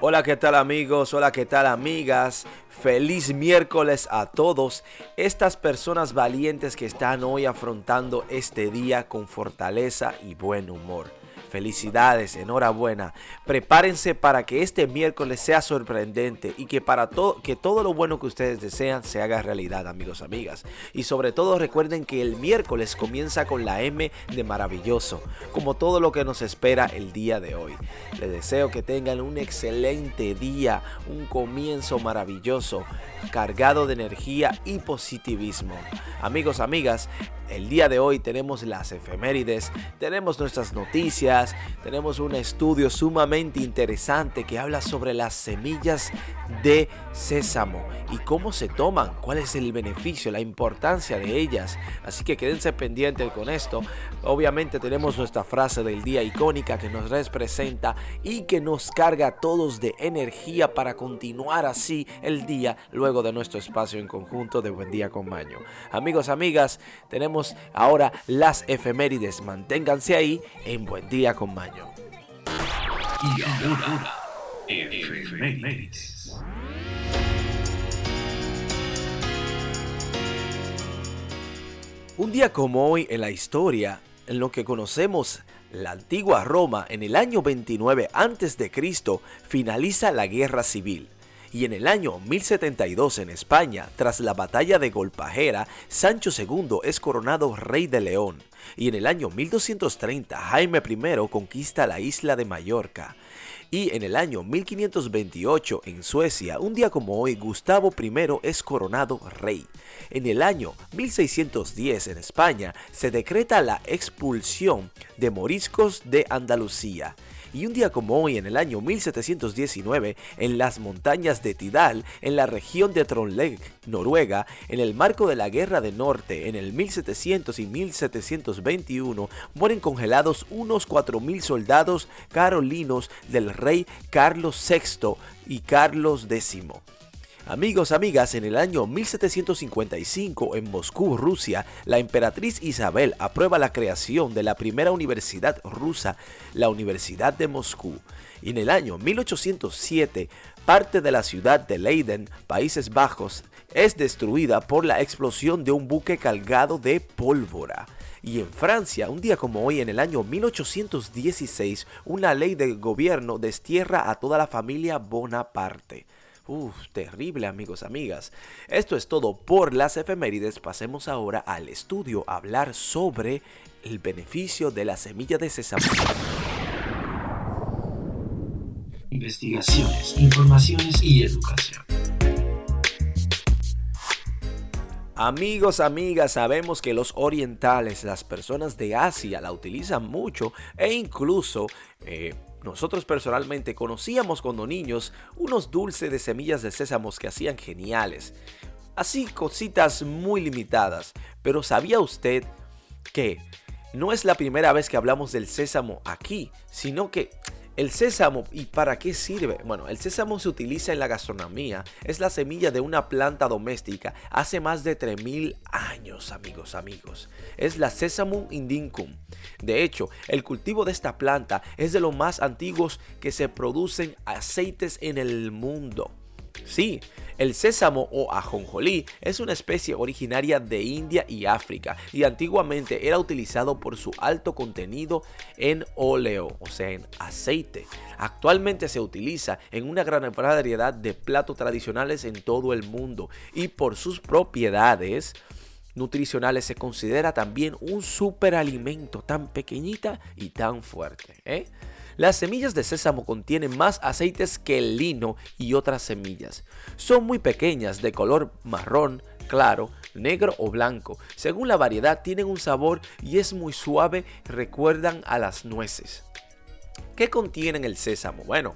Hola, ¿qué tal amigos? Hola, ¿qué tal amigas? Feliz miércoles a todos. Estas personas valientes que están hoy afrontando este día con fortaleza y buen humor. Felicidades, enhorabuena. Prepárense para que este miércoles sea sorprendente y que para todo que todo lo bueno que ustedes desean se haga realidad, amigos, amigas. Y sobre todo recuerden que el miércoles comienza con la M de maravilloso, como todo lo que nos espera el día de hoy. Les deseo que tengan un excelente día, un comienzo maravilloso, cargado de energía y positivismo. Amigos, amigas, el día de hoy tenemos las efemérides, tenemos nuestras noticias, tenemos un estudio sumamente interesante que habla sobre las semillas de sésamo y cómo se toman, cuál es el beneficio, la importancia de ellas. Así que quédense pendientes con esto. Obviamente tenemos nuestra frase del día icónica que nos representa y que nos carga a todos de energía para continuar así el día luego de nuestro espacio en conjunto de Buen Día con Maño. Amigos, amigas, tenemos ahora las efemérides. Manténganse ahí en Buen Día con Maño. Y ahora, efemérides. Un día como hoy en la historia, en lo que conocemos la antigua Roma, en el año 29 a.C., finaliza la guerra civil y en el año 1072 en España, tras la batalla de Golpajera, Sancho II es coronado rey de León, y en el año 1230 Jaime I conquista la isla de Mallorca. Y en el año 1528 en Suecia, un día como hoy, Gustavo I es coronado rey. En el año 1610 en España se decreta la expulsión de moriscos de Andalucía. Y un día como hoy, en el año 1719, en las montañas de Tidal, en la región de Trondheim, Noruega, en el marco de la Guerra de Norte, en el 1700 y 1721, mueren congelados unos 4.000 soldados carolinos del rey Carlos VI y Carlos X. Amigos, amigas, en el año 1755 en Moscú, Rusia, la emperatriz Isabel aprueba la creación de la primera universidad rusa, la Universidad de Moscú. Y en el año 1807, parte de la ciudad de Leiden, Países Bajos, es destruida por la explosión de un buque cargado de pólvora. Y en Francia, un día como hoy, en el año 1816, una ley de gobierno destierra a toda la familia Bonaparte. Uf, terrible amigos, amigas. Esto es todo por las efemérides. Pasemos ahora al estudio a hablar sobre el beneficio de la semilla de sésamo. Investigaciones, informaciones y educación. Amigos, amigas, sabemos que los orientales, las personas de Asia la utilizan mucho e incluso eh, nosotros personalmente conocíamos cuando niños unos dulces de semillas de sésamos que hacían geniales. Así cositas muy limitadas. Pero ¿sabía usted que no es la primera vez que hablamos del sésamo aquí, sino que el sésamo, ¿y para qué sirve? Bueno, el sésamo se utiliza en la gastronomía. Es la semilla de una planta doméstica hace más de 3000 años, amigos, amigos. Es la Sesamum indicum. De hecho, el cultivo de esta planta es de los más antiguos que se producen aceites en el mundo. Sí, el sésamo o ajonjolí es una especie originaria de India y África y antiguamente era utilizado por su alto contenido en óleo, o sea, en aceite. Actualmente se utiliza en una gran variedad de platos tradicionales en todo el mundo y por sus propiedades nutricionales se considera también un superalimento tan pequeñita y tan fuerte. ¿eh? Las semillas de sésamo contienen más aceites que el lino y otras semillas. Son muy pequeñas, de color marrón, claro, negro o blanco. Según la variedad tienen un sabor y es muy suave, recuerdan a las nueces. ¿Qué contienen el sésamo? Bueno,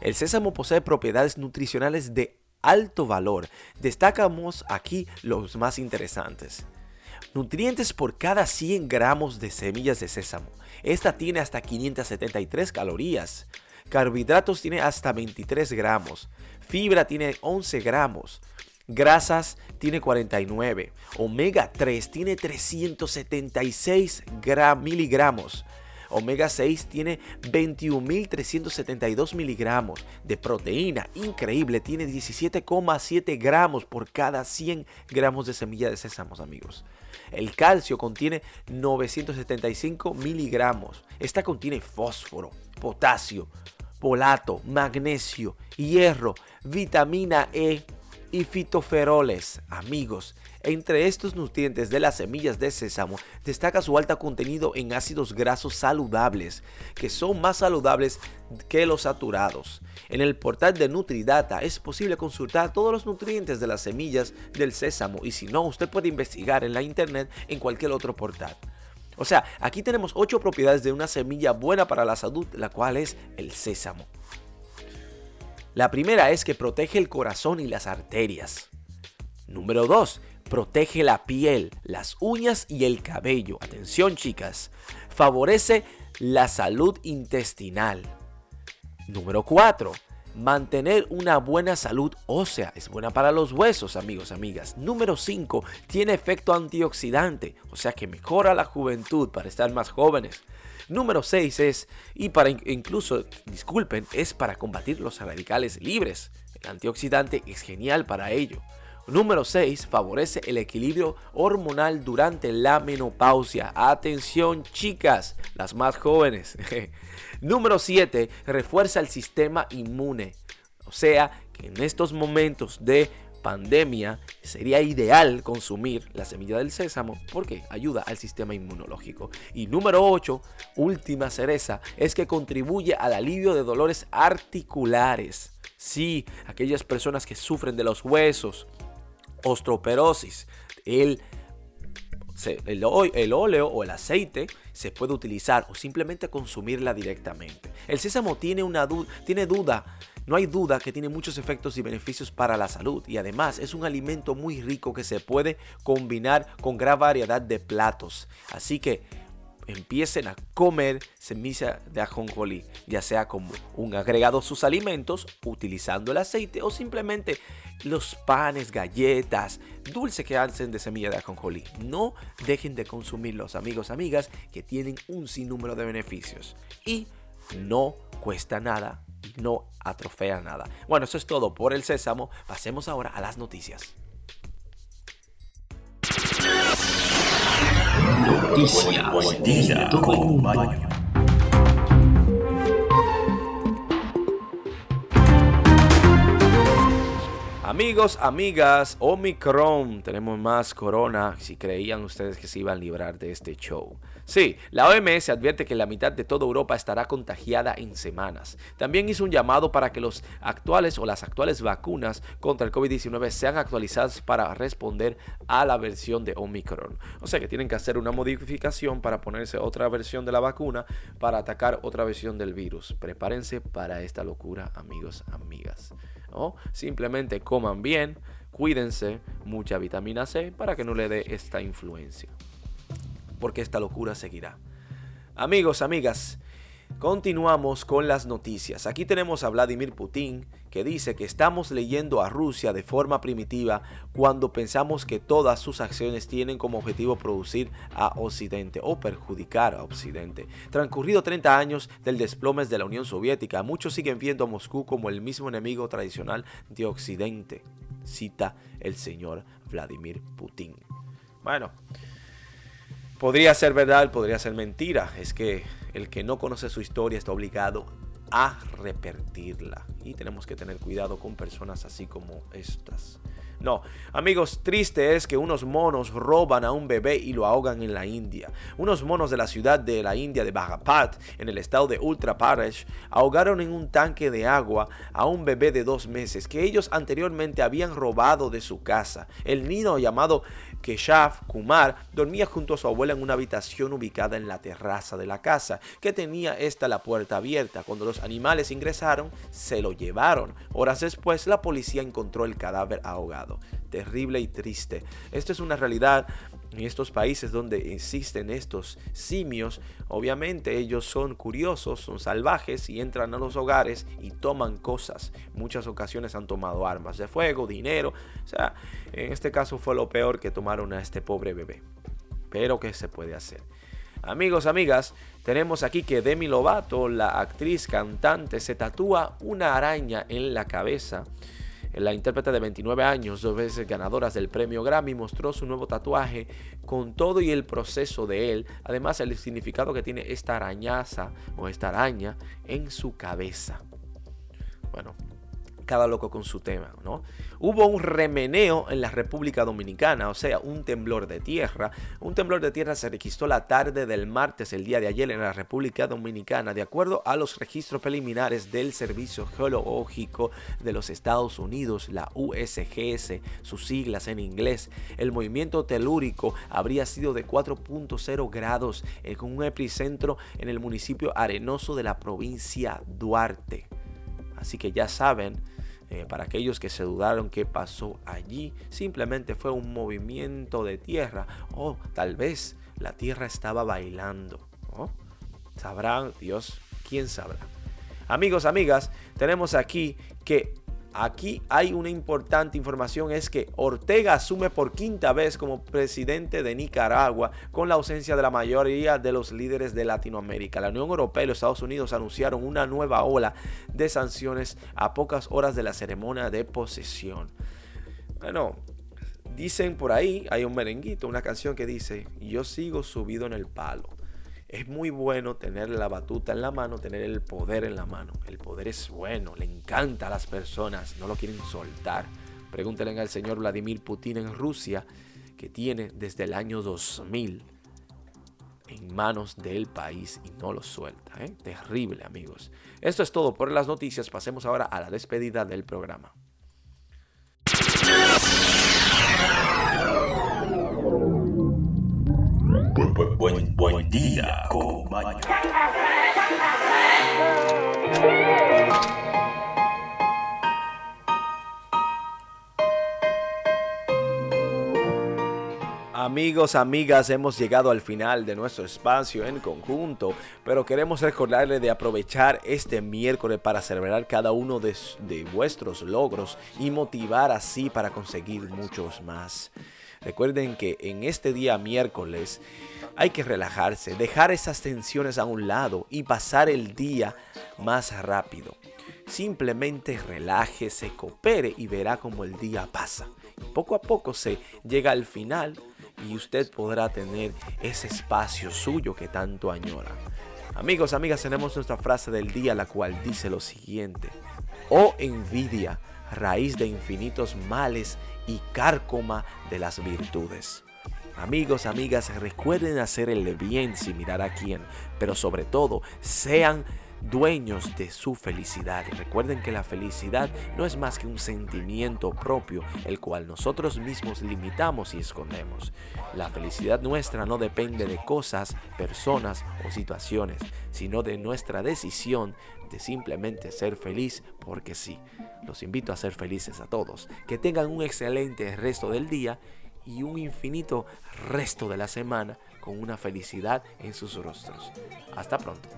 el sésamo posee propiedades nutricionales de alto valor. Destacamos aquí los más interesantes. Nutrientes por cada 100 gramos de semillas de sésamo. Esta tiene hasta 573 calorías. Carbohidratos tiene hasta 23 gramos. Fibra tiene 11 gramos. Grasas tiene 49. Omega 3 tiene 376 miligramos. Omega 6 tiene 21.372 miligramos de proteína. Increíble, tiene 17,7 gramos por cada 100 gramos de semilla de sésamo, amigos. El calcio contiene 975 miligramos. Esta contiene fósforo, potasio, polato, magnesio, hierro, vitamina E y fitoferoles. Amigos, entre estos nutrientes de las semillas de sésamo destaca su alto contenido en ácidos grasos saludables, que son más saludables que los saturados. En el portal de Nutridata es posible consultar todos los nutrientes de las semillas del sésamo y si no, usted puede investigar en la internet en cualquier otro portal. O sea, aquí tenemos 8 propiedades de una semilla buena para la salud, la cual es el sésamo. La primera es que protege el corazón y las arterias. Número 2 protege la piel, las uñas y el cabello. Atención chicas, favorece la salud intestinal. Número 4. Mantener una buena salud ósea es buena para los huesos, amigos, amigas. Número 5. Tiene efecto antioxidante, o sea que mejora la juventud para estar más jóvenes. Número 6 es, y para incluso, disculpen, es para combatir los radicales libres. El antioxidante es genial para ello. Número 6. Favorece el equilibrio hormonal durante la menopausia. Atención chicas, las más jóvenes. Número 7. Refuerza el sistema inmune. O sea que en estos momentos de pandemia sería ideal consumir la semilla del sésamo porque ayuda al sistema inmunológico. Y número 8, última cereza, es que contribuye al alivio de dolores articulares. Sí, aquellas personas que sufren de los huesos, osteoporosis. El, el, óleo o el aceite se puede utilizar o simplemente consumirla directamente. El sésamo tiene, una tiene duda, no hay duda que tiene muchos efectos y beneficios para la salud y además es un alimento muy rico que se puede combinar con gran variedad de platos. Así que empiecen a comer semilla de ajonjolí, ya sea como un agregado a sus alimentos, utilizando el aceite o simplemente los panes, galletas, dulce que hacen de semilla de ajonjolí. No dejen de consumirlos, amigos, amigas, que tienen un sinnúmero de beneficios y no cuesta nada no atrofea nada. Bueno, eso es todo por el sésamo. Pasemos ahora a las noticias. Noticias Amigos, amigas, Omicron, tenemos más corona, si creían ustedes que se iban a librar de este show. Sí, la OMS advierte que la mitad de toda Europa estará contagiada en semanas. También hizo un llamado para que los actuales o las actuales vacunas contra el COVID-19 sean actualizadas para responder a la versión de Omicron. O sea que tienen que hacer una modificación para ponerse otra versión de la vacuna para atacar otra versión del virus. Prepárense para esta locura, amigos, amigas. ¿no? Simplemente coman bien, cuídense, mucha vitamina C para que no le dé esta influencia porque esta locura seguirá. Amigos, amigas, continuamos con las noticias. Aquí tenemos a Vladimir Putin que dice que estamos leyendo a Rusia de forma primitiva cuando pensamos que todas sus acciones tienen como objetivo producir a Occidente o perjudicar a Occidente. Transcurrido 30 años del desplome de la Unión Soviética, muchos siguen viendo a Moscú como el mismo enemigo tradicional de Occidente, cita el señor Vladimir Putin. Bueno, Podría ser verdad, podría ser mentira. Es que el que no conoce su historia está obligado a repetirla. Y tenemos que tener cuidado con personas así como estas. No, amigos, triste es que unos monos roban a un bebé y lo ahogan en la India. Unos monos de la ciudad de la India de Bhagat, en el estado de Uttar Pradesh, ahogaron en un tanque de agua a un bebé de dos meses que ellos anteriormente habían robado de su casa. El niño llamado Keshav Kumar dormía junto a su abuela en una habitación ubicada en la terraza de la casa, que tenía esta la puerta abierta. Cuando los animales ingresaron, se lo llevaron. Horas después, la policía encontró el cadáver ahogado. Terrible y triste. Esto es una realidad en estos países donde existen estos simios, obviamente ellos son curiosos, son salvajes y entran a los hogares y toman cosas. Muchas ocasiones han tomado armas de fuego, dinero. O sea, en este caso fue lo peor que tomaron a este pobre bebé. Pero ¿qué se puede hacer? Amigos, amigas, tenemos aquí que Demi Lovato, la actriz cantante, se tatúa una araña en la cabeza. La intérprete de 29 años, dos veces ganadoras del premio Grammy, mostró su nuevo tatuaje con todo y el proceso de él. Además, el significado que tiene esta arañaza o esta araña en su cabeza. Cada loco con su tema, ¿no? Hubo un remeneo en la República Dominicana, o sea, un temblor de tierra. Un temblor de tierra se registró la tarde del martes, el día de ayer, en la República Dominicana, de acuerdo a los registros preliminares del Servicio Geológico de los Estados Unidos, la USGS, sus siglas en inglés. El movimiento telúrico habría sido de 4.0 grados, con un epicentro en el municipio arenoso de la provincia Duarte. Así que ya saben, eh, para aquellos que se dudaron qué pasó allí, simplemente fue un movimiento de tierra o tal vez la tierra estaba bailando. Sabrán Dios, quién sabrá. Amigos, amigas, tenemos aquí que Aquí hay una importante información, es que Ortega asume por quinta vez como presidente de Nicaragua con la ausencia de la mayoría de los líderes de Latinoamérica. La Unión Europea y los Estados Unidos anunciaron una nueva ola de sanciones a pocas horas de la ceremonia de posesión. Bueno, dicen por ahí, hay un merenguito, una canción que dice, yo sigo subido en el palo. Es muy bueno tener la batuta en la mano, tener el poder en la mano. El poder es bueno, le encanta a las personas, no lo quieren soltar. Pregúntenle al señor Vladimir Putin en Rusia, que tiene desde el año 2000 en manos del país y no lo suelta. ¿eh? Terrible, amigos. Esto es todo por las noticias. Pasemos ahora a la despedida del programa. Buen, día, Amigos, amigas, hemos llegado al final de nuestro espacio en conjunto, pero queremos recordarle de aprovechar este miércoles para celebrar cada uno de, de vuestros logros y motivar así para conseguir muchos más. Recuerden que en este día miércoles hay que relajarse, dejar esas tensiones a un lado y pasar el día más rápido. Simplemente relájese, coopere y verá cómo el día pasa. Poco a poco se llega al final y usted podrá tener ese espacio suyo que tanto añora. Amigos, amigas, tenemos nuestra frase del día, la cual dice lo siguiente. Oh envidia, raíz de infinitos males y cárcoma de las virtudes. Amigos, amigas, recuerden hacer el bien sin mirar a quién, pero sobre todo sean dueños de su felicidad. Recuerden que la felicidad no es más que un sentimiento propio, el cual nosotros mismos limitamos y escondemos. La felicidad nuestra no depende de cosas, personas o situaciones, sino de nuestra decisión de simplemente ser feliz porque sí. Los invito a ser felices a todos. Que tengan un excelente resto del día y un infinito resto de la semana con una felicidad en sus rostros. Hasta pronto.